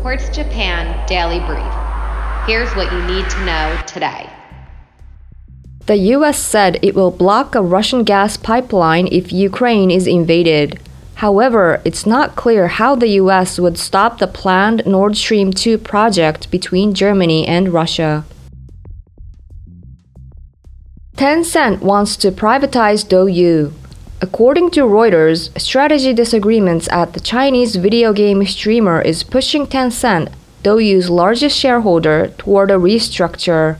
Quartz Japan Daily Brief. Here's what you need to know today. The US said it will block a Russian gas pipeline if Ukraine is invaded. However, it's not clear how the US would stop the planned Nord Stream 2 project between Germany and Russia. Tencent wants to privatize Douyu. According to Reuters, strategy disagreements at the Chinese video game streamer is pushing Tencent, Douyu's largest shareholder, toward a restructure.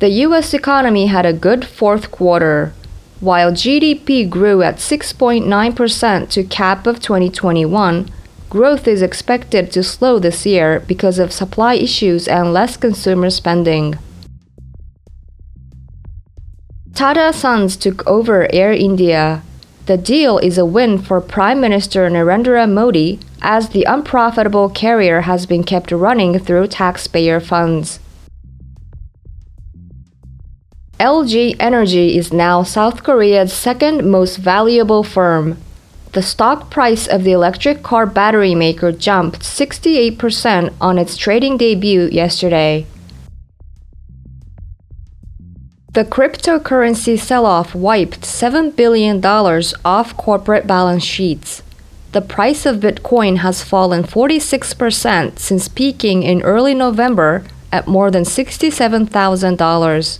The US economy had a good fourth quarter. While GDP grew at 6.9% to cap of 2021, growth is expected to slow this year because of supply issues and less consumer spending. Tata Sons took over Air India. The deal is a win for Prime Minister Narendra Modi as the unprofitable carrier has been kept running through taxpayer funds. LG Energy is now South Korea's second most valuable firm. The stock price of the electric car battery maker jumped 68% on its trading debut yesterday. The cryptocurrency sell off wiped $7 billion off corporate balance sheets. The price of Bitcoin has fallen 46% since peaking in early November at more than $67,000.